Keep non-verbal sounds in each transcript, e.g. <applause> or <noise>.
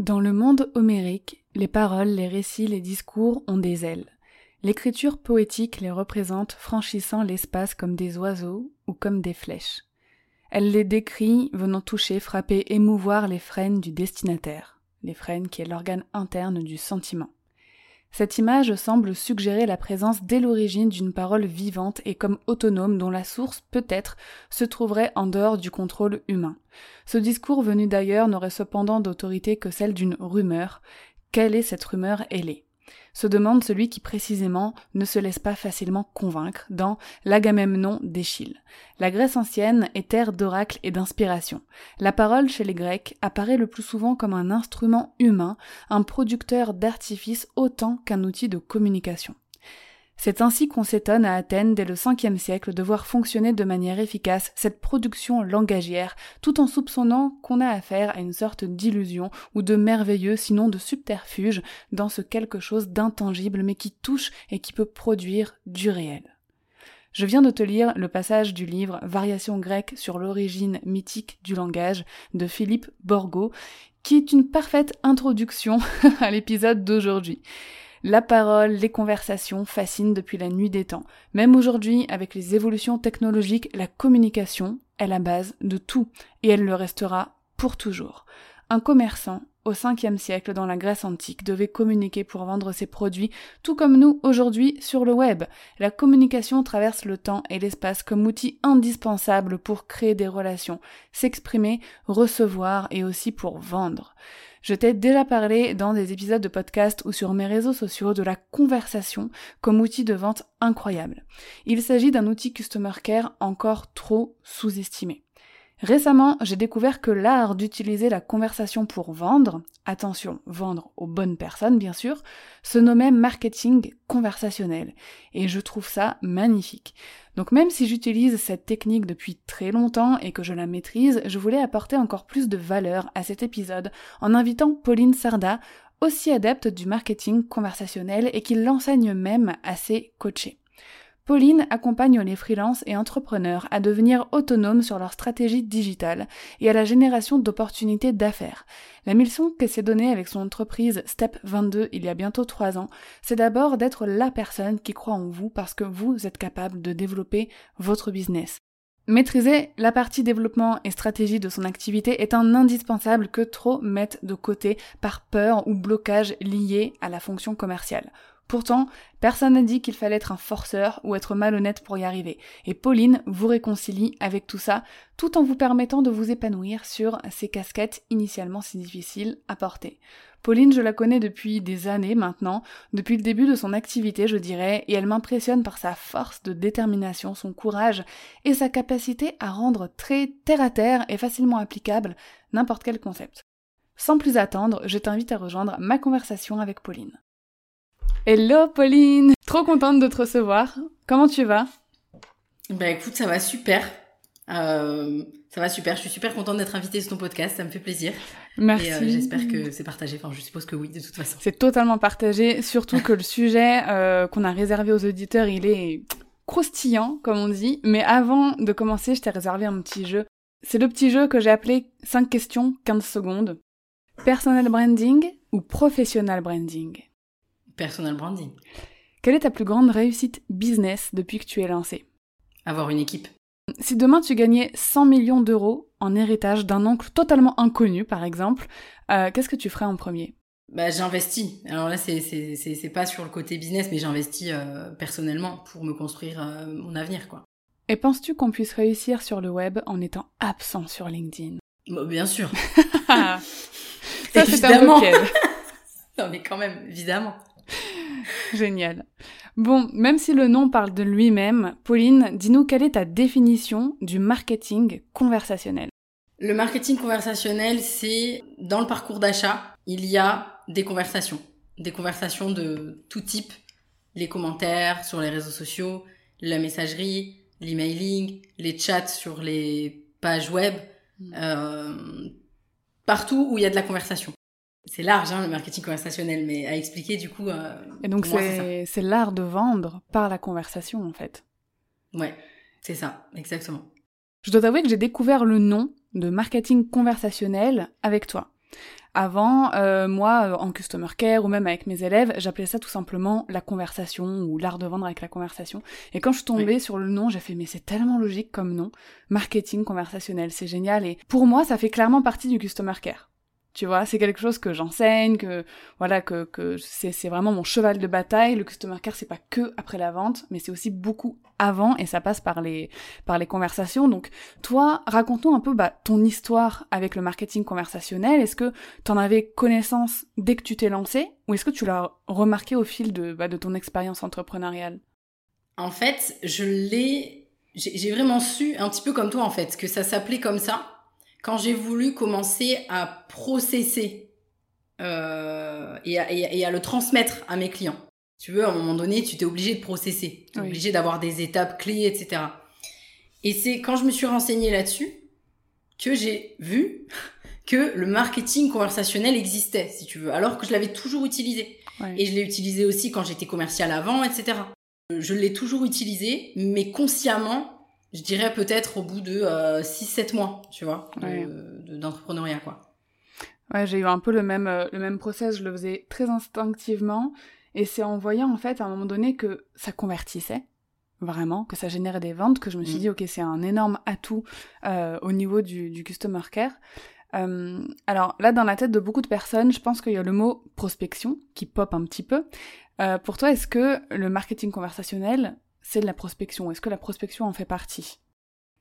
Dans le monde homérique, les paroles, les récits, les discours ont des ailes. L'écriture poétique les représente franchissant l'espace comme des oiseaux ou comme des flèches. Elle les décrit venant toucher, frapper, émouvoir les frênes du destinataire, les frênes qui est l'organe interne du sentiment. Cette image semble suggérer la présence dès l'origine d'une parole vivante et comme autonome dont la source, peut-être, se trouverait en dehors du contrôle humain. Ce discours venu d'ailleurs n'aurait cependant d'autorité que celle d'une rumeur. Quelle est cette rumeur ailée? Se demande celui qui précisément ne se laisse pas facilement convaincre dans l'Agamemnon d'Échille. La Grèce ancienne est terre d'oracles et d'inspiration. La parole chez les Grecs apparaît le plus souvent comme un instrument humain, un producteur d'artifice autant qu'un outil de communication. C'est ainsi qu'on s'étonne à Athènes dès le 5 siècle de voir fonctionner de manière efficace cette production langagière, tout en soupçonnant qu'on a affaire à une sorte d'illusion ou de merveilleux, sinon de subterfuge, dans ce quelque chose d'intangible mais qui touche et qui peut produire du réel. Je viens de te lire le passage du livre Variation grecque sur l'origine mythique du langage de Philippe Borgo, qui est une parfaite introduction <laughs> à l'épisode d'aujourd'hui. La parole, les conversations fascinent depuis la nuit des temps. Même aujourd'hui, avec les évolutions technologiques, la communication est la base de tout, et elle le restera pour toujours. Un commerçant, au 5 siècle dans la Grèce antique, devait communiquer pour vendre ses produits, tout comme nous aujourd'hui sur le web. La communication traverse le temps et l'espace comme outil indispensable pour créer des relations, s'exprimer, recevoir et aussi pour vendre. Je t'ai déjà parlé dans des épisodes de podcast ou sur mes réseaux sociaux de la conversation comme outil de vente incroyable. Il s'agit d'un outil Customer Care encore trop sous-estimé. Récemment, j'ai découvert que l'art d'utiliser la conversation pour vendre, attention, vendre aux bonnes personnes bien sûr, se nommait marketing conversationnel. Et je trouve ça magnifique. Donc même si j'utilise cette technique depuis très longtemps et que je la maîtrise, je voulais apporter encore plus de valeur à cet épisode en invitant Pauline Sarda, aussi adepte du marketing conversationnel et qui l'enseigne même à ses coachés. Pauline accompagne les freelances et entrepreneurs à devenir autonomes sur leur stratégie digitale et à la génération d'opportunités d'affaires. La mission qu'elle s'est donnée avec son entreprise Step 22 il y a bientôt trois ans, c'est d'abord d'être la personne qui croit en vous parce que vous êtes capable de développer votre business. Maîtriser la partie développement et stratégie de son activité est un indispensable que trop mettent de côté par peur ou blocage lié à la fonction commerciale. Pourtant, personne n'a dit qu'il fallait être un forceur ou être malhonnête pour y arriver. Et Pauline vous réconcilie avec tout ça, tout en vous permettant de vous épanouir sur ces casquettes initialement si difficiles à porter. Pauline, je la connais depuis des années maintenant, depuis le début de son activité, je dirais, et elle m'impressionne par sa force de détermination, son courage et sa capacité à rendre très terre à terre et facilement applicable n'importe quel concept. Sans plus attendre, je t'invite à rejoindre ma conversation avec Pauline. Hello Pauline Trop contente de te recevoir. Comment tu vas? Bah écoute, ça va super. Euh, ça va super. Je suis super contente d'être invitée sur ton podcast. Ça me fait plaisir. Merci. Et euh, j'espère que c'est partagé. Enfin, je suppose que oui, de toute façon. C'est totalement partagé. Surtout que le sujet euh, qu'on a réservé aux auditeurs, il est croustillant, comme on dit. Mais avant de commencer, je t'ai réservé un petit jeu. C'est le petit jeu que j'ai appelé 5 questions, 15 secondes. Personal branding ou professional branding? Personal branding. Quelle est ta plus grande réussite business depuis que tu es lancé Avoir une équipe. Si demain tu gagnais 100 millions d'euros en héritage d'un oncle totalement inconnu, par exemple, euh, qu'est-ce que tu ferais en premier? Bah, j'investis. Alors là, c'est, pas sur le côté business, mais j'investis euh, personnellement pour me construire euh, mon avenir, quoi. Et penses-tu qu'on puisse réussir sur le web en étant absent sur LinkedIn? Bah, Bien sûr. <laughs> Ça, c'est un <laughs> non, mais quand même, évidemment. <laughs> Génial. Bon, même si le nom parle de lui-même, Pauline, dis-nous quelle est ta définition du marketing conversationnel? Le marketing conversationnel, c'est dans le parcours d'achat, il y a des conversations, des conversations de tout type, les commentaires sur les réseaux sociaux, la messagerie, l'emailing, les chats sur les pages web, mm. euh, partout où il y a de la conversation. C'est large, hein, le marketing conversationnel, mais à expliquer du coup. Euh, Et donc c'est l'art de vendre par la conversation en fait. Ouais, c'est ça, exactement. Je dois t'avouer que j'ai découvert le nom de marketing conversationnel avec toi. Avant, euh, moi, euh, en customer care ou même avec mes élèves, j'appelais ça tout simplement la conversation ou l'art de vendre avec la conversation. Et quand je suis tombée sur le nom, j'ai fait mais c'est tellement logique comme nom, marketing conversationnel, c'est génial. Et pour moi, ça fait clairement partie du customer care. Tu vois, c'est quelque chose que j'enseigne, que voilà, que, que c'est vraiment mon cheval de bataille. Le customer care, c'est pas que après la vente, mais c'est aussi beaucoup avant et ça passe par les par les conversations. Donc, toi, raconte-nous un peu bah, ton histoire avec le marketing conversationnel. Est-ce que tu en avais connaissance dès que tu t'es lancé, ou est-ce que tu l'as remarqué au fil de bah, de ton expérience entrepreneuriale? En fait, je l'ai, j'ai vraiment su un petit peu comme toi en fait que ça s'appelait comme ça quand j'ai voulu commencer à processer euh, et, à, et, à, le transmettre à mes clients. Tu veux, à un moment donné, tu t'es obligé de processer, tu es obligé d'avoir des étapes clés, etc. Et c'est quand je me suis renseignée là-dessus que j'ai vu <laughs> que le marketing conversationnel existait, si tu veux, alors que je l'avais toujours utilisé. Et je l'ai utilisé aussi quand j'étais commercial avant, etc. Je l'ai toujours utilisé, mais consciemment, je dirais peut-être au bout de 6-7 euh, mois, tu vois, d'entrepreneuriat, de, quoi. Ouais, j'ai eu un peu le même, euh, le même process, je le faisais très instinctivement, et c'est en voyant, en fait, à un moment donné, que ça convertissait, vraiment, que ça générait des ventes, que je me suis mm. dit, ok, c'est un énorme atout euh, au niveau du, du customer care. Euh, alors là, dans la tête de beaucoup de personnes, je pense qu'il y a le mot prospection qui pop un petit peu. Euh, pour toi, est-ce que le marketing conversationnel, c'est de la prospection Est-ce que la prospection en fait partie?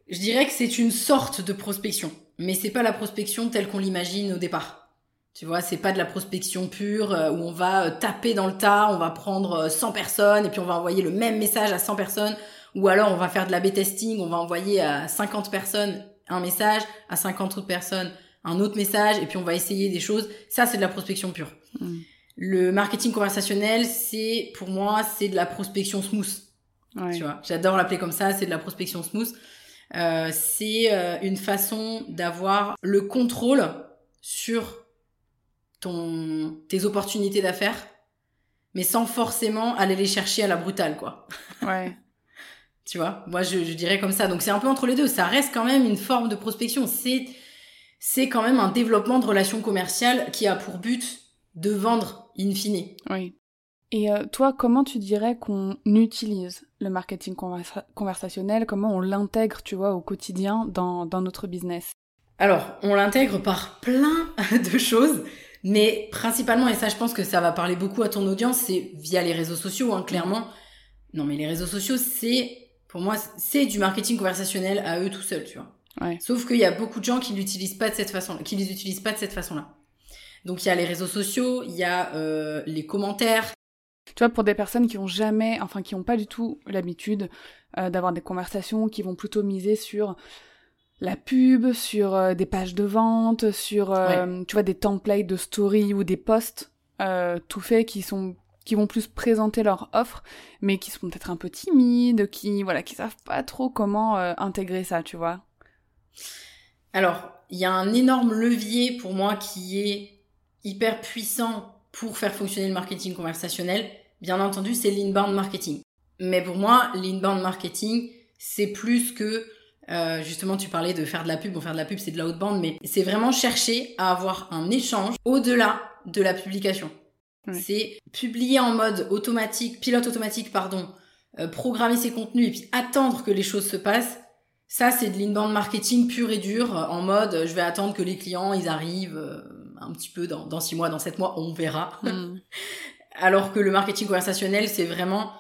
Je dirais que c'est une sorte de prospection, mais c'est pas la prospection telle qu'on l'imagine au départ. Tu vois, c'est pas de la prospection pure euh, où on va euh, taper dans le tas, on va prendre 100 euh, personnes et puis on va envoyer le même message à 100 personnes ou alors on va faire de la B-testing, on va envoyer à 50 personnes un message, à 50 autres personnes un autre message et puis on va essayer des choses. Ça, c'est de la prospection pure. Hmm. Le marketing conversationnel, c'est pour moi, c'est de la prospection smooth. Tu vois, j'adore l'appeler comme ça, c'est de la prospection smooth. Euh, c'est euh, une façon d'avoir le contrôle sur ton tes opportunités d'affaires, mais sans forcément aller les chercher à la brutale, quoi. <laughs> Ouais. tu vois, moi je, je dirais comme ça. Donc c'est un peu entre les deux. Ça reste quand même une forme de prospection. C'est c'est quand même un développement de relations commerciales qui a pour but de vendre in fine. Oui. Et euh, toi, comment tu dirais qu'on utilise le marketing conversationnel? Comment on l'intègre, tu vois, au quotidien dans, dans notre business? Alors, on l'intègre par plein <laughs> de choses, mais principalement, et ça, je pense que ça va parler beaucoup à ton audience, c'est via les réseaux sociaux, hein, clairement. Non, mais les réseaux sociaux, c'est, pour moi, c'est du marketing conversationnel à eux tout seuls, tu vois. Ouais. Sauf qu'il y a beaucoup de gens qui l'utilisent pas de cette façon, qui les utilisent pas de cette façon-là. Donc il y a les réseaux sociaux, il y a euh, les commentaires, tu vois, pour des personnes qui ont jamais, enfin qui n'ont pas du tout l'habitude euh, d'avoir des conversations, qui vont plutôt miser sur la pub, sur euh, des pages de vente, sur euh, tu vois des templates de story ou des posts tout faits qui sont qui vont plus présenter leur offre, mais qui sont peut-être un peu timides, qui voilà, qui savent pas trop comment intégrer ça, tu vois. Alors, il y a un énorme levier pour moi qui est hyper puissant pour faire fonctionner le marketing conversationnel, bien entendu, c'est l'inbound marketing. Mais pour moi, l'inbound marketing, c'est plus que euh, justement, tu parlais de faire de la pub. Bon, faire de la pub, c'est de la haute bande, mais c'est vraiment chercher à avoir un échange au-delà de la publication. C'est publier en mode automatique, pilote automatique, pardon, euh, programmer ses contenus et puis attendre que les choses se passent. Ça, c'est de l'inbound marketing pur et dur, en mode je vais attendre que les clients, ils arrivent. Euh, un petit peu dans, dans six mois, dans sept mois, on verra. Hmm. <laughs> Alors que le marketing conversationnel, c'est vraiment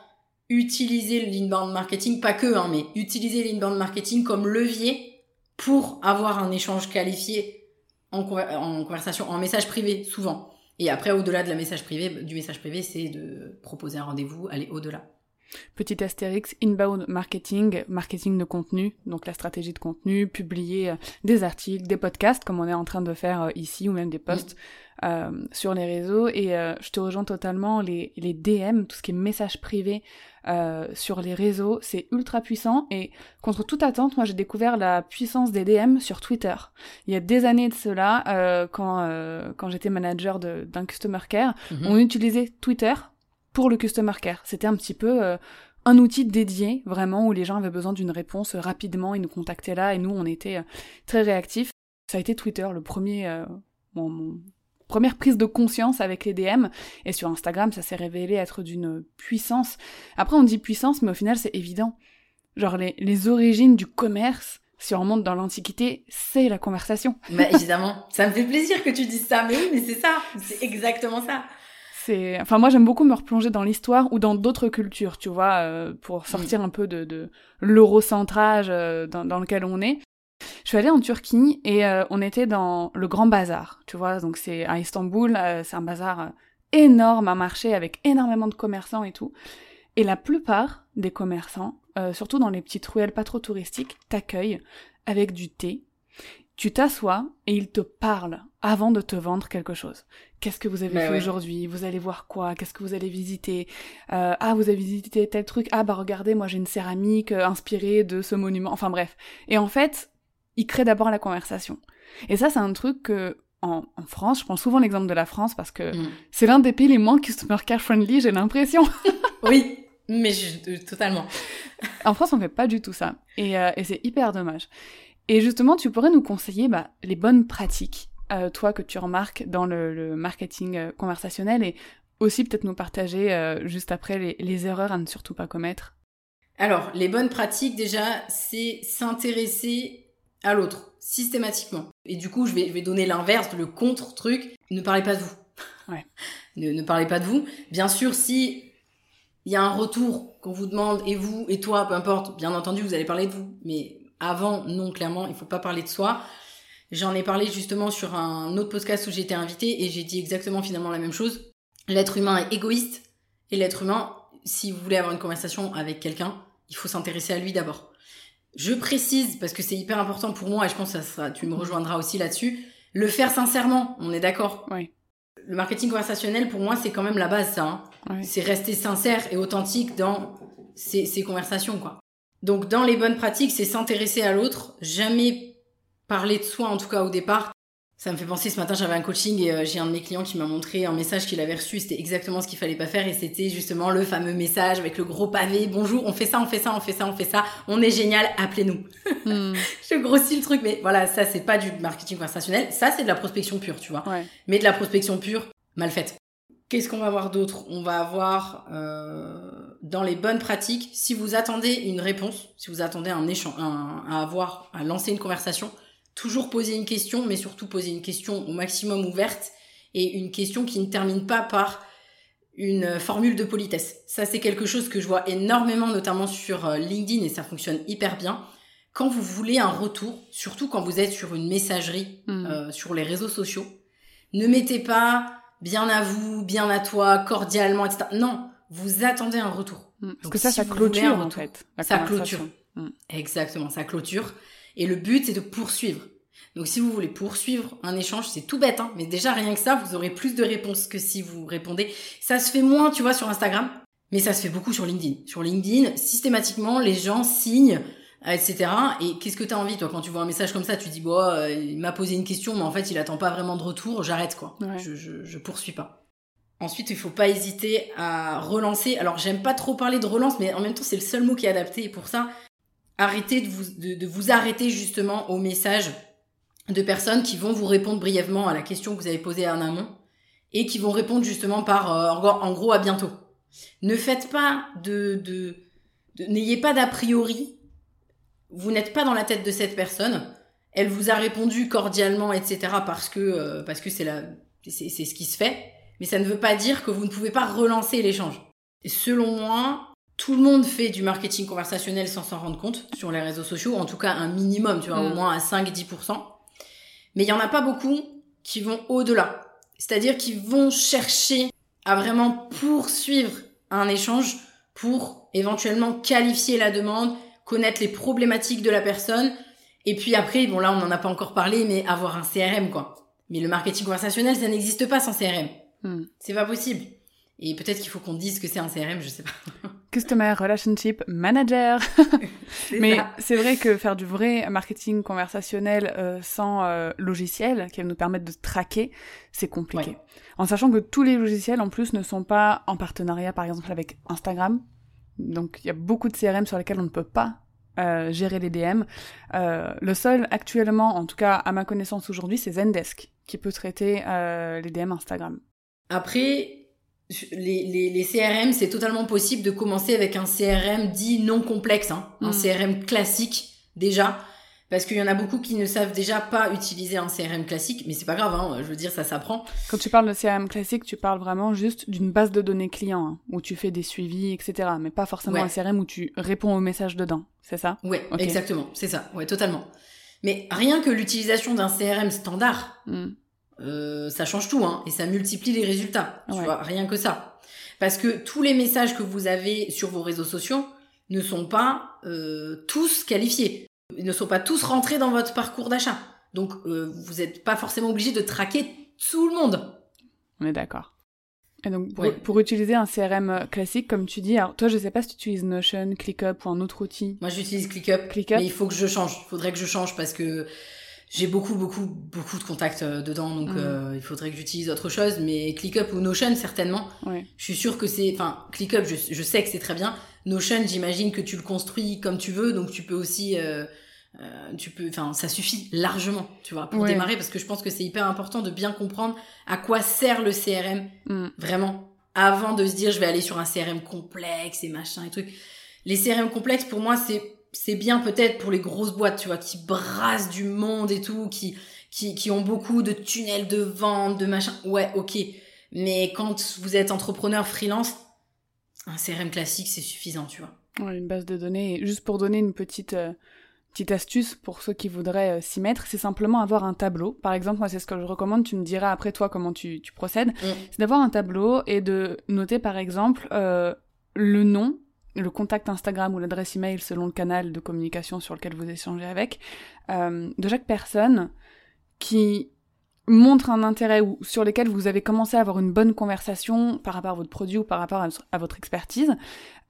utiliser l'inbound marketing, pas que, hein, mais utiliser l'inbound marketing comme levier pour avoir un échange qualifié en, en conversation, en message privé, souvent. Et après, au-delà de la message privé, du message privé, c'est de proposer un rendez-vous, aller au-delà. Petit astérix, inbound marketing, marketing de contenu, donc la stratégie de contenu, publier euh, des articles, des podcasts comme on est en train de faire euh, ici ou même des posts euh, sur les réseaux. Et je te rejoins totalement, les, les DM, tout ce qui est messages privés sur les réseaux, c'est ultra puissant. Et contre toute attente, moi j'ai découvert la puissance des DM sur Twitter. Il y a des années de cela, quand, quand j'étais manager d'un customer care, mhm. on utilisait Twitter pour le customer care. C'était un petit peu euh, un outil dédié vraiment où les gens avaient besoin d'une réponse rapidement, ils nous contactaient là et nous on était euh, très réactifs. Ça a été Twitter le premier euh, mon, première prise de conscience avec les DM et sur Instagram ça s'est révélé être d'une puissance. Après on dit puissance mais au final c'est évident. Genre les, les origines du commerce si on remonte dans l'Antiquité, c'est la conversation. Bah évidemment, ça me fait plaisir que tu dises ça, mais oui, mais c'est ça, c'est exactement ça enfin moi j'aime beaucoup me replonger dans l'histoire ou dans d'autres cultures, tu vois, euh, pour sortir un peu de, de l'eurocentrage euh, dans, lequel on est. Je suis allée en Turquie et euh, on était dans le Grand Bazar, tu vois, donc c'est à Istanbul, c'est un bazar énorme, un marché avec énormément de commerçants et tout. Et la plupart des commerçants, surtout dans les petites ruelles pas trop touristiques, t'accueillent avec du thé, tu t'assois et ils te parlent avant de te vendre quelque chose. Qu'est-ce que vous avez fait aujourd'hui? Vous allez voir quoi? Qu'est-ce que vous allez visiter? Euh, Ah, vous avez visité tel truc? Ah, bah regardez, moi j'ai une céramique euh, inspirée de ce monument. Enfin bref. Et en fait, ils créent d'abord la conversation. Et ça, c'est un truc que en, France, je prends souvent l'exemple de la France parce que mm. c'est l'un des pays les moins customer care friendly, j'ai l'impression. <laughs> oui, mais je, totalement. en France, on fait pas du tout ça. Et, euh, et c'est hyper dommage. Et justement, tu pourrais nous conseiller bah, les bonnes pratiques, euh, toi que tu remarques dans le, marketing euh, conversationnel, et aussi peut-être nous partager euh, juste après les, les, erreurs à ne surtout pas commettre. Alors, les bonnes pratiques, déjà, c'est s'intéresser à l'autre, systématiquement. Et du coup, je vais, je vais donner l'inverse, le contre-truc, ne parlez pas de vous. Ouais. <laughs> ne, ne parlez pas de vous. Bien sûr, si il y a un retour qu'on vous demande, et vous, et toi, peu importe, bien entendu, vous allez parler de vous. Mais avant, non, clairement, il faut pas parler de soi. J'en ai parlé justement sur un autre podcast où j'étais invitée et j'ai dit exactement finalement la même chose. L'être humain est égoïste et l'être humain, si vous voulez avoir une conversation avec quelqu'un, il faut s'intéresser à lui d'abord. Je précise parce que c'est hyper important pour moi et je pense que ça sera, tu me rejoindras aussi là-dessus. Le faire sincèrement, on est d'accord. Oui. Le marketing conversationnel pour moi c'est quand même la base ça. Hein. C'est rester sincère et authentique dans ces, ces conversations quoi. Donc dans les bonnes pratiques, c'est s'intéresser à l'autre, jamais parler de soi en tout cas au départ. Ça me fait penser, ce matin j'avais un coaching et euh, j'ai un de mes clients qui m'a montré un message qu'il avait reçu, c'était exactement ce qu'il fallait pas faire et c'était justement le fameux message avec le gros pavé, bonjour, on fait ça, on fait ça, on fait ça, on fait ça, on est génial, appelez-nous. <laughs> Hmm. Je grossis le truc, mais voilà, ça c'est pas du marketing conversationnel, ça c'est de la prospection pure, tu vois. Mais de la prospection pure, mal faite. Qu'est-ce qu'on va voir d'autre? On va avoir euh, dans les bonnes pratiques, si vous attendez une réponse, si vous attendez un échange, à avoir, à lancer une conversation, toujours poser une question, mais surtout poser une question au maximum ouverte et une question qui ne termine pas par une formule de politesse. Ça, c'est quelque chose que je vois énormément, notamment sur euh, LinkedIn, et ça fonctionne hyper bien. Quand vous voulez un retour, surtout quand vous êtes sur une messagerie, hmm. euh, sur les réseaux sociaux, ne mettez pas bien à vous, bien à toi, cordialement, etc. Non, vous attendez un retour. Mm. Parce que ça, ça clôture en fait. ça clôture. Mm. Exactement, ça clôture. Et le but, c'est de poursuivre. Donc si vous voulez poursuivre un échange, c'est tout bête, hein, mais déjà rien que ça, vous aurez plus de réponses que si vous répondez. Ça se fait moins, tu vois, sur Instagram, mais ça se fait beaucoup sur LinkedIn. Sur LinkedIn, systématiquement, les gens signent etc. Et qu'est-ce que tu as envie, toi, quand tu vois un message comme ça, tu dis, bon, euh, il m'a posé une question, mais en fait, il attend pas vraiment de retour, j'arrête, quoi. Je, je, je, poursuis pas. Ensuite, il faut pas hésiter à relancer. Alors, j'aime pas trop parler de relance, mais en même temps, c'est le seul mot qui est adapté. Et pour ça, arrêtez de vous, arrêter justement aux messages de personnes qui vont vous répondre brièvement à la question que vous avez posée en amont et qui vont répondre justement par, euh, en gros, à bientôt. Ne faites pas de n'ayez pas d'a priori vous n'êtes pas dans la tête de cette personne. Elle vous a répondu cordialement, etc. parce que euh, parce que c'est la c'est ce qui se fait. Mais ça ne veut pas dire que vous ne pouvez pas relancer l'échange. Et selon moi, tout le monde fait du marketing conversationnel sans s'en rendre compte sur les réseaux sociaux, en tout cas un minimum, tu vois, au mm. moins à 5-10%. Mais il y en a pas beaucoup qui vont au-delà. C'est-à-dire qui vont chercher à vraiment poursuivre un échange pour éventuellement qualifier la demande, connaître les problématiques de la personne. Et puis après, bon là, on n'en a pas encore parlé, mais avoir un CRM, quoi. Mais le marketing conversationnel, ça n'existe pas sans CRM. Hmm. C'est pas possible. Et peut-être qu'il faut qu'on dise que c'est un CRM, je sais pas. <laughs> Customer Relationship Manager. <laughs> Mais c'est vrai que faire du vrai marketing conversationnel euh, sans euh, logiciel qui va nous permettre de traquer, c'est compliqué. En sachant que tous les logiciels en plus ne sont pas en partenariat par exemple avec Instagram. Donc il y a beaucoup de CRM sur lesquels on ne peut pas euh, gérer les DM. le seul actuellement, en tout cas à ma connaissance aujourd'hui, c'est Zendesk qui peut traiter les DM Instagram. Après, les, les, les, CRM, c'est totalement possible de commencer avec un CRM dit non complexe, hein, un mm. CRM classique déjà, parce qu'il y en a beaucoup qui ne savent déjà pas utiliser un CRM classique, mais c'est pas grave, hein, je veux dire ça s'apprend. Quand tu parles de CRM classique, tu parles vraiment juste d'une base de données client hein, où tu fais des suivis, etc. Mais pas forcément un CRM où tu réponds aux messages dedans, c'est ça? Ouais, exactement, c'est ça, ouais, totalement. Mais rien que l'utilisation d'un CRM standard. Mm. Euh, ça change tout, hein, et ça multiplie les résultats. Tu vois, rien que ça. Parce que tous les messages que vous avez sur vos réseaux sociaux ne sont pas euh, tous qualifiés, Ils ne sont pas tous rentrés dans votre parcours d'achat. Donc, euh, vous n'êtes pas forcément obligé de traquer tout le monde. On est d'accord. Et donc, pour, utiliser un CRM classique, comme tu dis, alors toi, je sais pas si tu utilises Notion, ClickUp ou un autre outil. Moi, j'utilise ClickUp. ClickUp? Mais il faut que je change. Il faudrait que je change parce que j'ai beaucoup beaucoup beaucoup de contacts euh, dedans donc mm. euh, il faudrait que j'utilise autre chose mais ClickUp ou Notion certainement. Je suis sûre que c'est enfin ClickUp je, je sais que c'est très bien. Notion j'imagine que tu le construis comme tu veux donc tu peux aussi euh, euh tu peux enfin ça suffit largement tu vois pour démarrer parce que je pense que c'est hyper important de bien comprendre à quoi sert le CRM mm. vraiment. Avant de se dire je vais aller sur un CRM complexe et machin et trucs. Les CRM complexes pour moi c'est c'est bien peut-être pour les grosses boîtes, tu vois, qui brassent du monde et tout, qui, qui, qui ont beaucoup de tunnels de vente, de machin. Ouais, ok. Mais quand vous êtes entrepreneur freelance, un CRM classique, c'est suffisant, tu vois. Ouais, une base de données. juste pour donner une petite, euh, petite astuce pour ceux qui voudraient euh, s'y mettre, c'est simplement avoir un tableau. Par exemple, moi, c'est ce que je recommande. Tu me diras après toi comment tu, tu procèdes. Mm. C'est d'avoir un tableau et de noter, par exemple, euh, le nom le contact Instagram ou l'adresse email selon le canal de communication sur lequel vous échangez avec, euh, de chaque personne qui montre un intérêt ou sur lequel vous avez commencé à avoir une bonne conversation par rapport à votre produit ou par rapport à, votre expertise,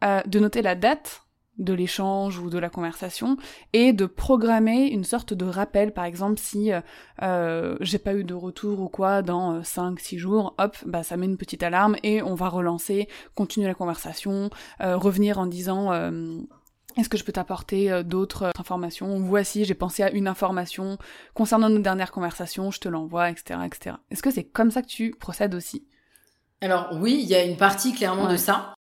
euh, de noter la date de l'échange ou de la conversation et de programmer une sorte de rappel par exemple si euh, euh j'ai pas eu de retour ou quoi dans 5 euh, 6 jours hop bah ça met une petite alarme et on va relancer continuer la conversation euh, revenir en disant est-ce que je peux t'apporter d'autres informations Voici, j'ai pensé à une information concernant nos dernières conversations, je te l'envoie, etc., etc. Est-ce que c'est comme ça que tu procèdes aussi? Alors oui, il y a une partie clairement de ça.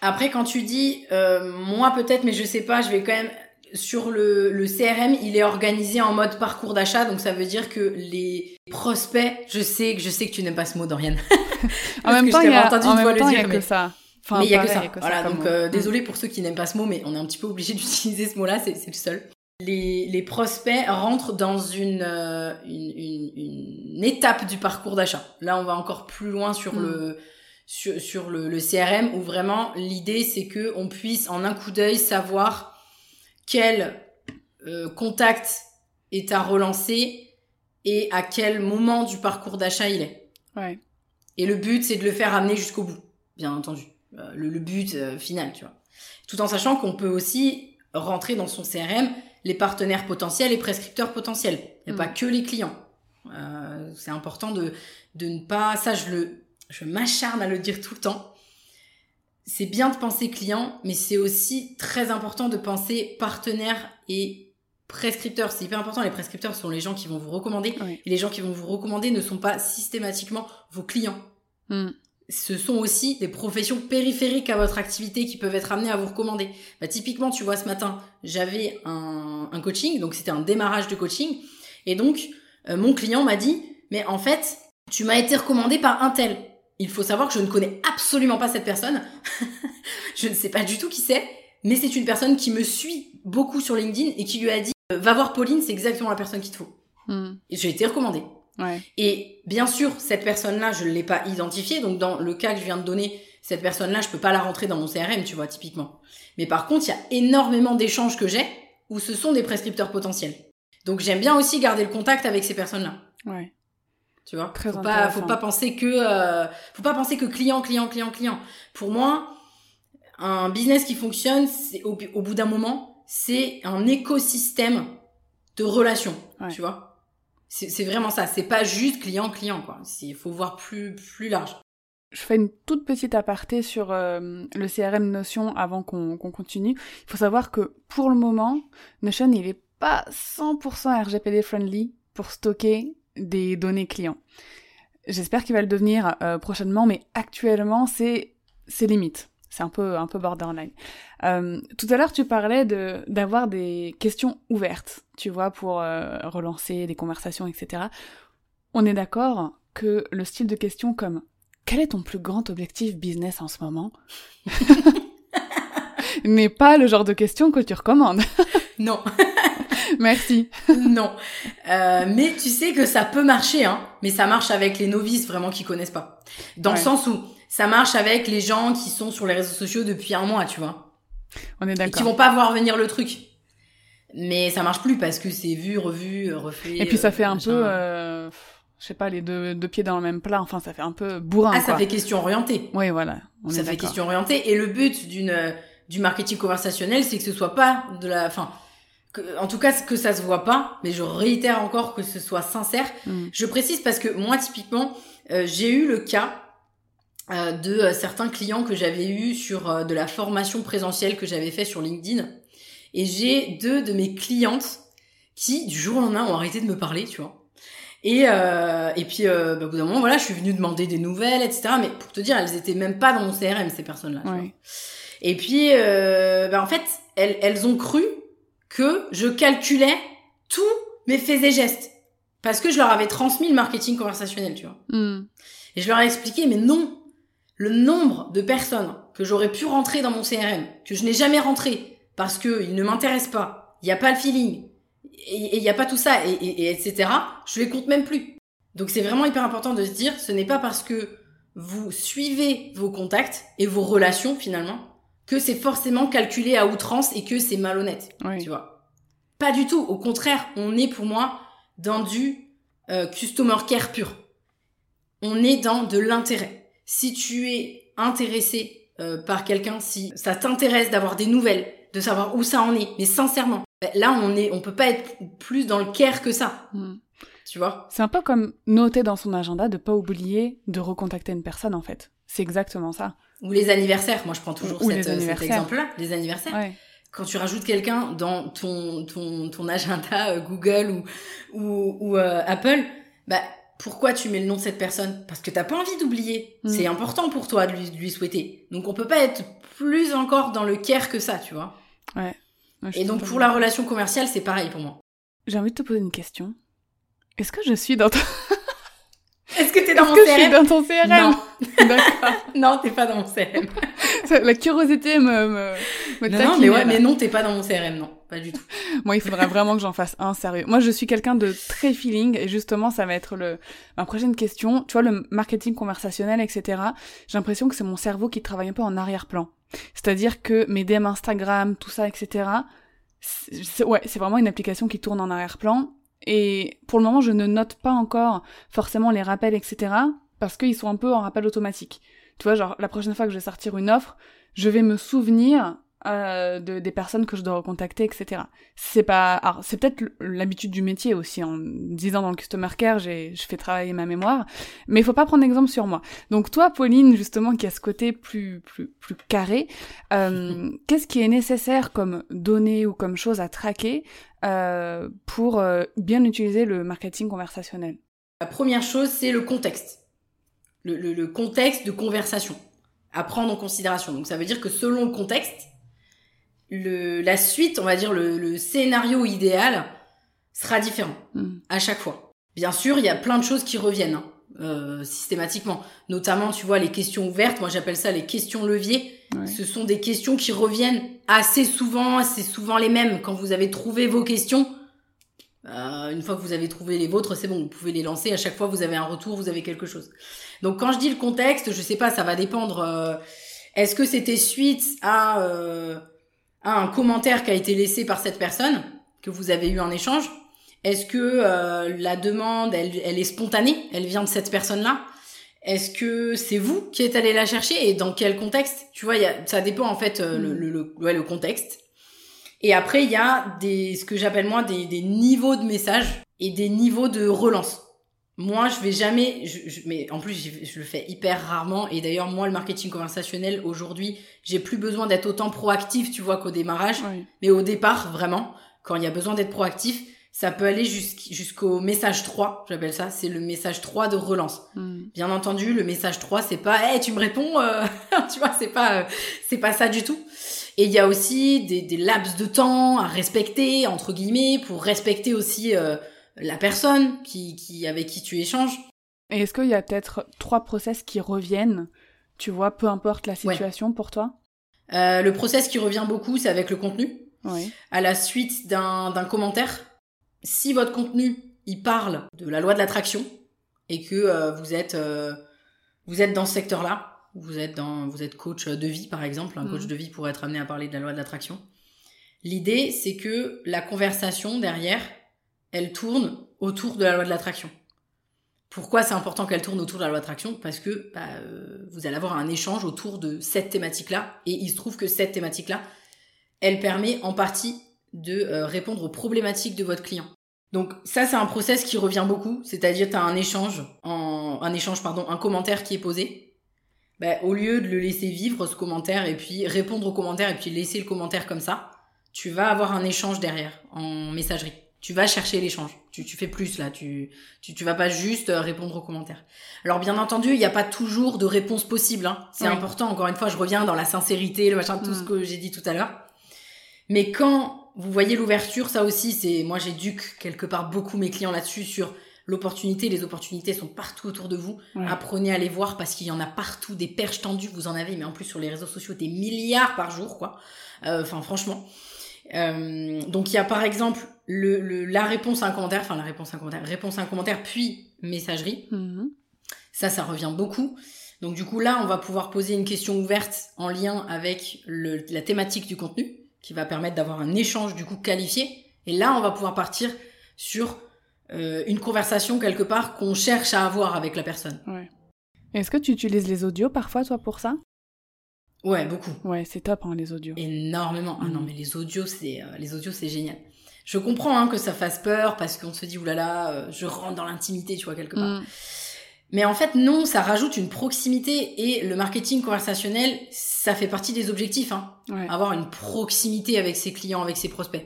Après, quand tu dis, euh, moi peut-être, mais je sais pas, je vais quand même sur le, le CRM, il est organisé en mode parcours d'achat, donc ça veut dire que les prospects, je sais que je sais que tu n'aimes pas ce mot, Dorian. <laughs> en même temps, il y a, en même temps, il y a que ça. mais il y a que ça. voilà, donc euh, désolé pour ceux qui n'aiment pas ce mot, mais on est un petit peu obligé <laughs> d'utiliser ce mot-là, c'est le seul. Les, les prospects rentrent dans une, euh, une, une, une, étape du parcours d'achat. Là, on va encore plus loin sur mm. le sur, sur le, le, CRM où vraiment l'idée c'est que on puisse en un coup d'œil savoir quel euh, contact est à relancer et à quel moment du parcours d'achat il est. Ouais. Et le but c'est de le faire amener jusqu'au bout, bien entendu. Euh, le, le, but euh, final, tu vois. Tout en sachant qu'on peut aussi rentrer dans son CRM les partenaires potentiels et prescripteurs potentiels. Il n'y a pas mm. que les clients. C'est important de, de ne pas, ça je le, je m'acharne à le dire tout le temps. C'est bien de penser client, mais c'est aussi très important de penser partenaire et prescripteur. C'est hyper important. Les prescripteurs sont les gens qui vont vous recommander. Et les gens qui vont vous recommander ne sont pas systématiquement vos clients. Hmm. Ce sont aussi des professions périphériques à votre activité qui peuvent être amenées à vous recommander. Bah, typiquement, tu vois, ce matin, j'avais un, un, coaching, donc c'était un démarrage de coaching. Et donc, euh, mon client m'a dit, mais en fait, tu m'as été recommandé par un tel il faut savoir que je ne connais absolument pas cette personne. <laughs> je ne sais pas du tout qui c'est, mais c'est une personne qui me suit beaucoup sur LinkedIn et qui lui a dit euh, va voir Pauline, c'est exactement la personne qu'il te faut. Hmm. Et j'ai été recommandée. Ouais. Et bien sûr, cette personne-là, je ne l'ai pas identifiée. Donc dans le cas que je viens de donner, Cette personne-là, je peux pas la rentrer dans mon CRM, tu vois, typiquement. Mais par contre, il y a énormément d'échanges que j'ai où ce sont des prescripteurs potentiels. Donc j'aime bien aussi garder le contact avec ces personnes-là. Ouais. Tu vois, Très faut pas, faut pas penser que, euh, faut pas penser que client, client, client, client. Pour moi, un business qui fonctionne, c'est au, au bout d'un moment, c'est un écosystème de relations. Ouais. Tu vois, c'est vraiment ça. C'est pas juste client, client quoi. Il faut voir plus, plus large. Je fais une toute petite aparté sur euh, le CRM Notion avant qu'on qu'on continue. Il faut savoir que pour le moment, Notion, il est pas 100% RGPD friendly pour stocker des données clients. J'espère qu'il va le devenir euh, prochainement, mais actuellement, c'est c'est limite. C'est un peu un peu borderline. Euh, tout à l'heure, tu parlais de d'avoir des questions ouvertes, tu vois, pour euh, relancer des conversations, etc. On est d'accord que le style de questions comme quel est ton plus grand objectif business en ce moment <laughs> <laughs> n'est pas le genre de question que tu recommandes. Non, <laughs> <laughs> Merci. non. Euh, mais tu sais que ça peut marcher, hein. Mais ça marche avec les novices vraiment qui connaissent pas. Dans Ouais. le sens où ça marche avec les gens qui sont sur les réseaux sociaux depuis un mois, tu vois. On est et qui d'accord. vont pas voir venir le truc. Mais ça marche plus parce que c'est vu, revu, refait. Et puis ça euh, fait un machin. peu, euh, je sais pas, les deux, deux pieds dans le même plat. Enfin, ça fait un peu bourrin. Ah, ça quoi. fait question orientée. Oui, voilà. On ça est fait d'accord. question orientée. Et le but d'une euh, du marketing conversationnel, c'est que ce soit pas de la, enfin, que, en tout cas que ça se voit pas. Mais je réitère encore que ce soit sincère. Mm. Je précise parce que moi, typiquement, euh, j'ai eu le cas euh, de euh, certains clients que j'avais eu sur de la formation présentielle que j'avais fait sur LinkedIn. Et j'ai deux de mes clientes qui, du jour au lendemain, ont arrêté de me parler, tu vois. Et, euh, et puis, bah, au bout d'un moment, voilà, je suis venue demander des nouvelles, etc. Mais pour te dire, elles étaient même pas dans mon CRM, ces personnes-là. Ouais. Et puis, euh, bah, en fait, elles, elles ont cru que je calculais tous mes faits et gestes. Parce que je leur avais transmis le marketing conversationnel, tu vois. Mm. Et je leur ai expliqué, mais non, le nombre de personnes que j'aurais pu rentrer dans mon CRM, que je n'ai jamais rentré, parce que ils ne m'intéressent pas, il n'y a pas le feeling, et il n'y a pas tout ça, et, et- et etc., je les compte même plus. Donc c'est vraiment hyper important de se dire, ce n'est pas parce que vous suivez vos contacts et vos relations finalement, que c'est forcément calculé à outrance et que c'est malhonnête Oui. tu vois. Pas du tout. Au contraire, on est pour moi dans du euh, customer care pur. On est dans de l'intérêt. Si tu es intéressé euh, par quelqu'un, si ça t'intéresse d'avoir des nouvelles, de savoir où ça en est, mais sincèrement, ben, là on est, on peut pas être plus dans le care que ça, Mm. tu vois? C'est un peu comme noter dans son agenda de pas oublier de recontacter une personne, en fait. C'est exactement ça. Ou les anniversaires. Moi, je prends toujours cette, euh, cet exemple-là, les anniversaires. Ouais. quand tu rajoutes quelqu'un dans ton ton ton agenda euh, Google ou ou, ou euh, Apple, bah pourquoi tu mets le nom de cette personne? Parce que t'as pas envie d'oublier. Mm. C'est important pour toi de lui, de lui souhaiter. Donc on peut pas être plus encore dans le care que ça, tu vois. Ouais, Et donc pour la relation commerciale, c'est pareil pour moi. J'ai envie de te poser une question. Est-ce que je suis dans ton, <laughs> Est-ce que t'es dans Est-ce mon que je suis CRM dans ton CRM Non, <laughs> D'accord. <laughs> non, t'es pas dans mon CRM. La curiosité me, me, me Non, non, mais ouais, mais non, t'es pas dans mon CRM, non, pas du tout. <laughs> Moi, il faudrait vraiment que j'en fasse un sérieux. Moi, je suis quelqu'un de très feeling et justement, ça va être le ma prochaine question. Tu vois, le marketing conversationnel, etc. J'ai l'impression que c'est mon cerveau qui travaille un peu en arrière-plan. C'est-à-dire que mes DM Instagram, tout ça, etc. c'est- ouais, c'est vraiment une application qui tourne en arrière-plan. Et pour le moment, je ne note pas encore forcément les rappels, etc. Parce qu'ils sont un peu en rappel automatique. Tu vois, genre, la prochaine fois que je vais sortir une offre, je vais me souvenir euh, de, des personnes que je dois recontacter, etc. C'est pas, alors c'est peut-être l'habitude du métier aussi. En 10 ans dans le customer care, j'ai, je fais travailler ma mémoire, mais il faut pas prendre exemple sur moi. Donc toi, Pauline, justement, qui a ce côté plus plus plus carré, euh, <laughs> qu'est-ce qui est nécessaire comme données ou comme chose à traquer euh, pour euh, bien utiliser le marketing conversationnel? La première chose, c'est le contexte. Le, le- le contexte de conversation à prendre en considération. Donc ça veut dire que selon le contexte, le, la suite, on va dire le, le scénario idéal sera différent Hmm. à chaque fois. Bien sûr, il y a plein de choses qui reviennent hein, euh, systématiquement. Notamment, tu vois, les questions ouvertes. Moi, j'appelle ça les questions leviers. Ouais. Ce sont des questions qui reviennent assez souvent. C'est souvent les mêmes. Quand vous avez trouvé vos questions, Euh, une fois que vous avez trouvé les vôtres, c'est bon, vous pouvez les lancer. À chaque fois, vous avez un retour, vous avez quelque chose. Donc, quand je dis le contexte, je sais pas, ça va dépendre. euh, Est-ce que c'était suite à, euh, à un commentaire qui a été laissé par cette personne que vous avez eu en échange Est-ce que euh, la demande, elle, elle est spontanée Elle vient de cette personne-là? Est-ce que c'est vous qui êtes allé la chercher et dans quel contexte? Tu vois, y a, ça dépend en fait euh, le, Mm. le, le, ouais, le contexte. Et après, il y a des, ce que j'appelle moi des, des niveaux de messages et des niveaux de relance. Moi, je vais jamais, je, je- mais en plus, je, le fais hyper rarement. Et d'ailleurs, moi, le marketing conversationnel, aujourd'hui, j'ai plus besoin d'être autant proactif, tu vois, qu'au démarrage. Oui. Mais au départ, vraiment, quand il y a besoin d'être proactif, ça peut aller jusqu'- jusqu'au message 3, j'appelle ça. C'est le message 3 de relance. Mm. Bien entendu, le message 3, c'est pas, hey, tu me réponds, euh, <laughs> tu vois, c'est pas, euh, c'est pas ça du tout. Et il y a aussi des, des laps de temps à respecter, entre guillemets, pour respecter aussi euh, la personne qui, qui, avec qui tu échanges. Et est-ce qu'il y a peut-être trois process qui reviennent, tu vois, peu importe la Ouais. situation pour toi? Euh, le process qui revient beaucoup, c'est avec le contenu. Oui. À la suite d'un commentaire, si votre contenu, il parle de la loi de l'attraction, et que euh, vous êtes, euh, vous êtes dans ce secteur-là, vous êtes dans, vous êtes coach de vie par exemple, un coach Mhm. de vie pourrait être amené à parler de la loi de l'attraction. L'idée, c'est que la conversation derrière, elle tourne autour de la loi de l'attraction. Pourquoi c'est important qu'elle tourne autour de la loi de l'attraction? Parce que bah, euh, vous allez avoir un échange autour de cette thématique-là, et il se trouve que cette thématique-là, elle permet en partie de euh, répondre aux problématiques de votre client. Donc ça c'est un process qui revient beaucoup, c'est-à-dire tu as un échange un échange pardon, un commentaire qui est posé. Ben, au lieu de le laisser vivre ce commentaire et puis répondre au commentaire et puis laisser le commentaire comme ça, tu vas avoir un échange derrière en messagerie. Tu vas chercher l'échange. Tu, tu fais plus là. Tu, tu, tu vas pas juste euh, répondre aux commentaires. Alors bien entendu, il n'y a pas toujours de réponse possible. Hein. C'est important. Encore une fois, je reviens dans la sincérité, le machin, tout Mm. ce que j'ai dit tout à l'heure. Mais quand vous voyez l'ouverture, ça aussi, c'est moi j'éduque quelque part beaucoup mes clients là-dessus sur l'opportunité. Les opportunités sont partout autour de vous. Ouais. Apprenez à les voir parce qu'il y en a partout, des perches tendues, vous en avez, mais en plus sur les réseaux sociaux, des milliards par jour, quoi. Euh, Enfin, franchement. Euh, donc il y a par exemple le, le- la réponse à un commentaire, enfin la réponse à un commentaire, réponse à un commentaire, puis messagerie. Mhm. Ça, ça revient beaucoup. Donc du coup là, on va pouvoir poser une question ouverte en lien avec le- la thématique du contenu, qui va permettre d'avoir un échange du coup qualifié. Et là, on va pouvoir partir sur euh, une conversation quelque part qu'on cherche à avoir avec la personne. Ouais. Est-ce que tu utilises les audios parfois, toi, pour ça? Ouais, beaucoup. Ouais, c'est top, hein, les audios. Énormément. Ah non, Mhm. mais les audios, c'est euh, les audios, c'est génial. Je comprends hein, que ça fasse peur parce qu'on se dit oulala, euh, je rentre dans l'intimité, tu vois quelque part. Mm. Mais en fait, non, ça rajoute une proximité et le marketing conversationnel, ça fait partie des objectifs. Hein, Ouais. avoir une proximité avec ses clients, avec ses prospects.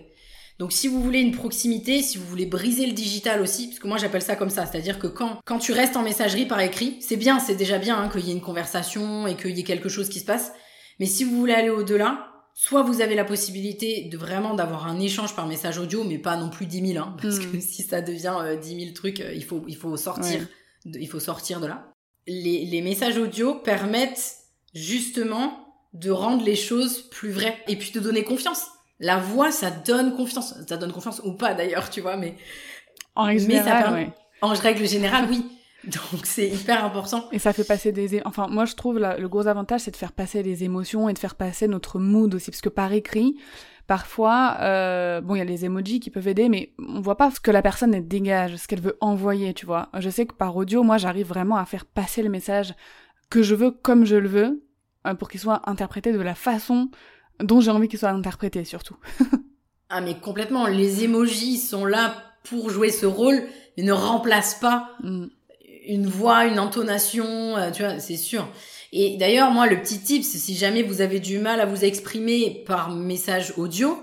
Donc si vous voulez une proximité, si vous voulez briser le digital aussi, parce que moi j'appelle ça comme ça, c'est-à-dire que quand, quand tu restes en messagerie par écrit, c'est bien, c'est déjà bien hein, qu'il y ait une conversation et qu'il y ait quelque chose qui se passe, mais si vous voulez aller au-delà, soit vous avez la possibilité de vraiment d'avoir un échange par message audio, mais pas non plus 10 000, hein, parce Mm. que <laughs> si ça devient euh, 10 000 trucs, euh, il, faut, il faut sortir Ouais. de- il faut sortir de là. Les, les messages audio permettent justement de rendre les choses plus vraies et puis de donner confiance. La voix, ça donne confiance. Ça donne confiance ou pas d'ailleurs, tu vois, mais En règle Mais ça générale, permet- ouais. en règle générale, oui. <laughs> Donc c'est hyper important. Et ça fait passer des... Enfin, moi, je trouve le gros avantage, c'est de faire passer les émotions et de faire passer notre mood aussi. Parce que par écrit, parfois, euh, bon, il y a les emojis qui peuvent aider, mais on voit pas ce que la personne elle dégage, ce qu'elle veut envoyer, tu vois. Je sais que par audio, moi, j'arrive vraiment à faire passer le message que je veux comme je le veux, euh, pour qu'il soit interprété de la façon dont j'ai envie qu'il soit interprété, surtout. <laughs> Ah mais complètement, les emojis sont là pour jouer ce rôle, mais ne remplacent pas Mm. Une voix, une intonation, euh, tu vois, c'est sûr. Et d'ailleurs, moi, le petit tip, c'est si jamais vous avez du mal à vous exprimer par message audio,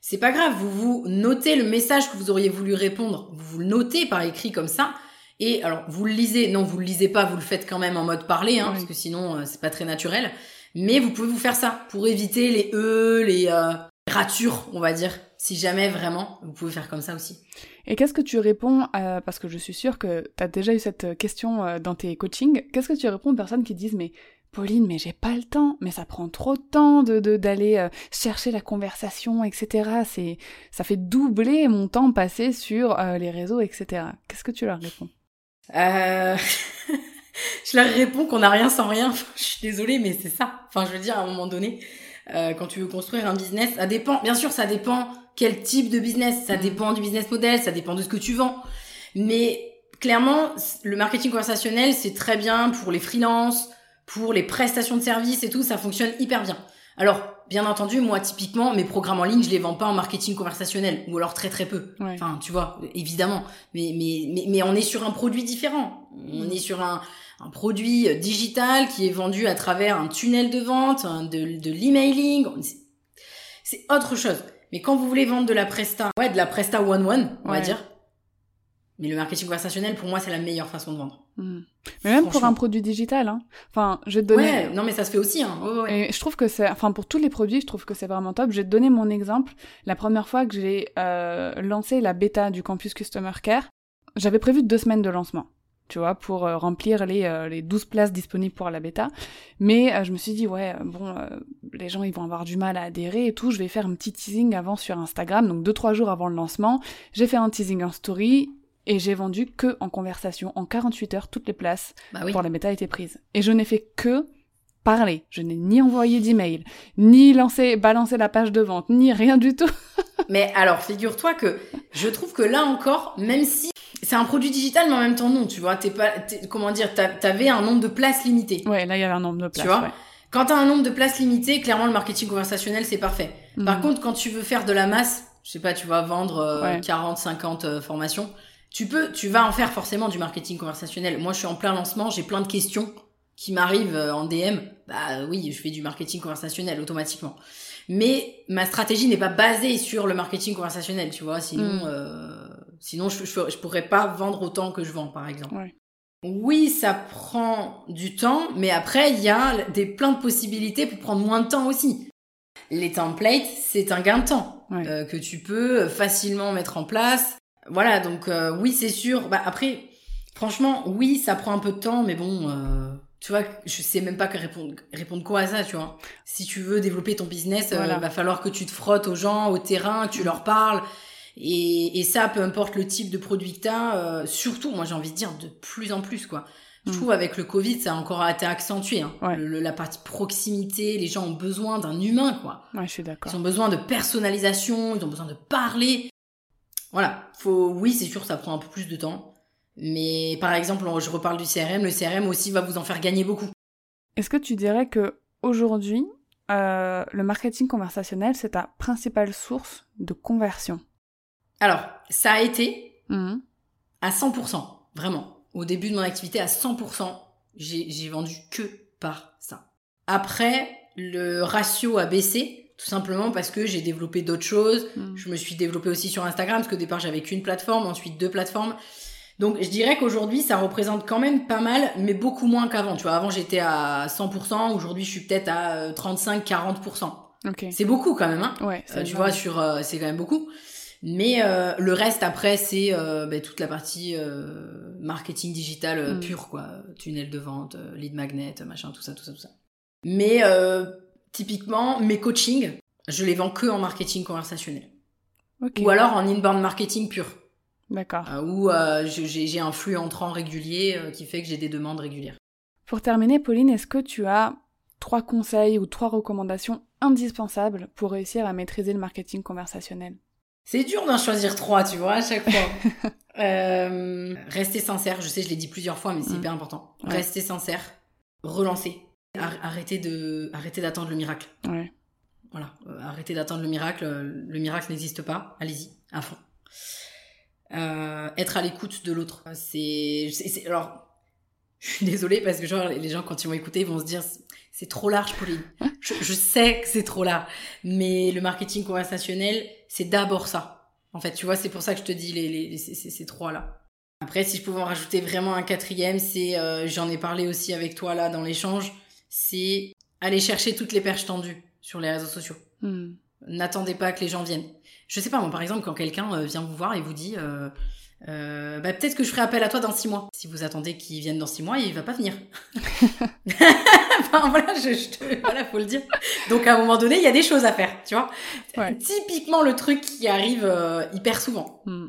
c'est pas grave, vous vous notez le message que vous auriez voulu répondre, vous vous le notez par écrit comme ça, et alors vous le lisez, non, vous le lisez pas, vous le faites quand même en mode parler, hein, Oui. parce que sinon euh, c'est pas très naturel, mais vous pouvez vous faire ça pour éviter les e, les euh, ratures, on va dire, si jamais vraiment, vous pouvez faire comme ça aussi. Et qu'est-ce que tu réponds, à- parce que je suis sûre que tu as déjà eu cette question euh, dans tes coachings, qu'est-ce que tu réponds aux personnes qui disent mais Pauline, mais j'ai pas le temps, mais ça prend trop de temps de d'aller euh, chercher la conversation, etc. C'est ça fait doubler mon temps passé sur euh, les réseaux, etc. Qu'est-ce que tu leur réponds? Euh... <laughs> Je leur réponds qu'on n'a rien sans rien. je suis désolée, mais c'est ça. Enfin, je veux dire, à un moment donné, euh, quand tu veux construire un business, ça dépend. Bien sûr, ça dépend quel type de business, ça mm. dépend du business model, ça dépend de ce que tu vends. Mais clairement, le marketing conversationnel, c'est très bien pour les freelances, pour les prestations de services et tout, ça fonctionne hyper bien. Alors, bien entendu, moi, typiquement, mes programmes en ligne, je les vends pas en marketing conversationnel, ou alors très très peu. Enfin, tu vois, évidemment. Mais, mais, mais, mais, on est sur un produit différent. On est sur un, un produit digital qui est vendu à travers un tunnel de vente, de, de l'emailing. C'est autre chose. Mais quand vous voulez vendre de la presta, ouais, de la presta one-one, on va dire, mais le marketing conversationnel, pour moi, c'est la meilleure façon de vendre. Hmm. Mais même pour un produit digital, hein. Enfin, je vais te donner. Ouais, non, mais ça se fait aussi, hein. Et je trouve que c'est, enfin, pour tous les produits, je trouve que c'est vraiment top. Je vais te donner mon exemple. La première fois que j'ai euh, lancé la bêta du campus Customer Care, j'avais prévu deux semaines de lancement tu vois, pour euh, remplir les, euh, les 12 places disponibles pour la bêta. Mais je me suis dit, ouais, bon, les gens, ils vont avoir du mal à adhérer et tout, je vais faire un petit teasing avant sur Instagram, donc deux, trois jours avant le lancement. J'ai fait un teasing en story, et j'ai vendu que en conversation. En 48 heures, toutes les places bah pour la bêta étaient prises. Et je n'ai fait que parler. Je n'ai ni envoyé d'email, ni lancé, balancé la page de vente, ni rien du tout. <laughs> mais alors, figure-toi que je trouve que là encore, même si c'est un produit digital, mais en même temps non, tu vois, t'es pas, comment dire, t'avais un nombre de places limité. Ouais, là il y avait un nombre de places. Tu vois? Ouais. Quand t'as un nombre de places limité, clairement le marketing conversationnel c'est parfait. Par mhm. contre, quand tu veux faire de la masse, je sais pas, tu vas vendre 40, euh, 50 euh, formations, tu peux, tu vas en faire forcément du marketing conversationnel. Moi, je suis en plein lancement, j'ai plein de questions qui m'arrivent euh, en DM. Bah oui, je fais du marketing conversationnel automatiquement. Mais ma stratégie n'est pas basée sur le marketing conversationnel, tu vois. Sinon, mm. euh, sinon je, je, pourrais pas vendre autant que je vends, par exemple. Oui, ça prend du temps, mais après il y a des plein de possibilités pour prendre moins de temps aussi. Les templates, c'est un gain de temps euh, que tu peux facilement mettre en place. Voilà, donc euh, oui, c'est sûr. Bah, après, franchement, oui, ça prend un peu de temps, mais bon, euh, tu vois, je sais même pas que répondre, répondre quoi à ça, tu vois. Si tu veux développer ton business, il va falloir que tu te frottes aux gens, au terrain, tu leur parles. Et, et ça, peu importe le type de produit que tu as, surtout, moi j'ai envie de dire de plus en plus, quoi. Je mm. trouve avec le Covid, ça a encore été accentué. Hein. la partie proximité, les gens ont besoin d'un humain, quoi. Ouais, je suis d'accord. Ils ont besoin de personnalisation, ils ont besoin de parler. Voilà, faut, oui, c'est sûr, ça prend un peu plus de temps. Mais par exemple, je reparle du CRM, le CRM aussi va vous en faire gagner beaucoup. Est-ce que tu dirais que aujourd'hui, euh, le marketing conversationnel, c'est ta principale source de conversion? Alors, ça a été mmh. à 100%, vraiment. Au début de mon activité, à 100%, j'ai vendu que par ça. Après, le ratio a baissé tout simplement parce que j'ai développé d'autres choses. Mm. Je me suis développée aussi sur Instagram, parce qu'au départ, j'avais qu'une plateforme, ensuite deux plateformes. Donc, je dirais qu'aujourd'hui, ça représente quand même pas mal, mais beaucoup moins qu'avant. Tu vois, avant, j'étais à 100%, aujourd'hui, je suis peut-être à 35-40%. Euh, c'est beaucoup quand même, hein. Ouais, euh, tu vois, sur, euh, c'est quand même beaucoup. Mais le reste après c'est ben, toute la partie marketing digital mm. pur quoi, tunnel de vente, lead magnet, machin, tout ça, tout ça, tout ça. Mais Typiquement, mes coachings, je les vends que en marketing conversationnel. Ou alors en inbound marketing pur. D'accord. Euh, où euh, j'ai un flux entrant régulier euh, qui fait que j'ai des demandes régulières. Pour terminer, Pauline, est-ce que tu as trois conseils ou trois recommandations indispensables pour réussir à maîtriser le marketing conversationnel? C'est dur d'en choisir trois, tu vois, à chaque fois. <laughs> rester sincère, je sais, je l'ai dit plusieurs fois, mais c'est mm. hyper important. Rester sincère, relancer. Arrêtez de, arrêtez d'attendre le miracle. Ouais. Voilà, euh, arrêtez d'attendre le miracle. Le miracle n'existe pas. Allez-y, à fond. Euh, être à l'écoute de l'autre. C'est, alors, je suis désolée parce que genre les gens quand ils vont écouter ils vont se dire c'est trop large Pauline. Je, je sais que c'est trop large, mais le marketing conversationnel c'est d'abord ça. En fait, tu vois, c'est pour ça que je te dis les, les, ces trois là. Après, si je pouvais en rajouter vraiment un quatrième, c'est euh, j'en ai parlé aussi avec toi là dans l'échange c'est aller chercher toutes les perches tendues sur les réseaux sociaux. Hmm. N'attendez pas que les gens viennent. Je sais pas, moi, par exemple, quand quelqu'un euh, vient vous voir et vous dit, euh, euh, bah, peut-être que je ferai appel à toi dans six mois. Si vous attendez qu'il vienne dans six mois, il va pas venir. <laughs> <laughs> enfin, voilà, je, je voilà, faut le dire. Donc, à un moment donné, il y a des choses à faire, tu vois. Typiquement le truc qui arrive euh, hyper souvent. Hmm.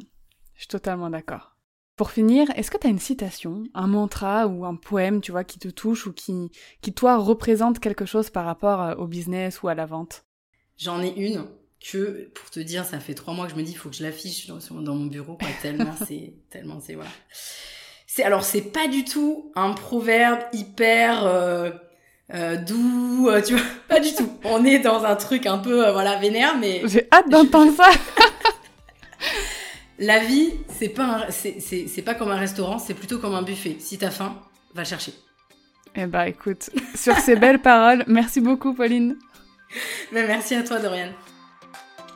Je suis totalement d'accord. Pour finir, est-ce que tu as une citation, un mantra ou un poème, tu vois, qui te touche ou qui, qui toi, représente quelque chose par rapport euh, au business ou à la vente? J'en ai une que, pour te dire, ça fait trois mois que je me dis, il faut que je l'affiche dans, dans, mon bureau, quoi, tellement <laughs> c'est, tellement c'est, voilà. C'est, alors, c'est pas du tout un proverbe hyper euh, euh, doux, euh, tu vois, <laughs> pas du tout. On est dans un truc un peu, voilà, vénère, mais... J'ai hâte d'entendre ça <laughs> La vie, c'est pas, c'est, c'est, c'est pas comme un restaurant, c'est plutôt comme un buffet. Si t'as faim, va le chercher. Eh bah écoute, sur ces belles paroles, merci beaucoup Pauline. Mais <laughs> merci à toi Dorian.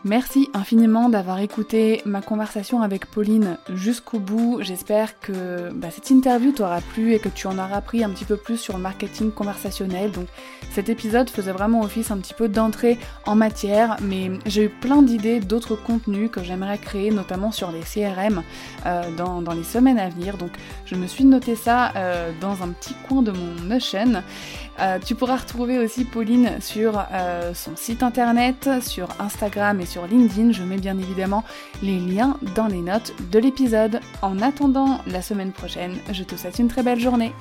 Merci infiniment d'avoir écouté ma conversation avec Pauline jusqu'au bout. J'espère que bah, cette interview t'aura plu et que tu en auras appris un petit peu plus sur le marketing conversationnel. Donc cet épisode faisait vraiment office un petit peu d'entrée en matière, mais j'ai eu plein d'idées d'autres contenus que j'aimerais créer, notamment sur les CRM euh, dans, les semaines à venir. Donc je me suis noté ça euh, dans un petit coin de mon Notion. Euh, tu pourras retrouver aussi Pauline sur euh, son site internet, sur Instagram et sur LinkedIn. Je mets bien évidemment les liens dans les notes de l'épisode. En attendant la semaine prochaine, je te souhaite une très belle journée.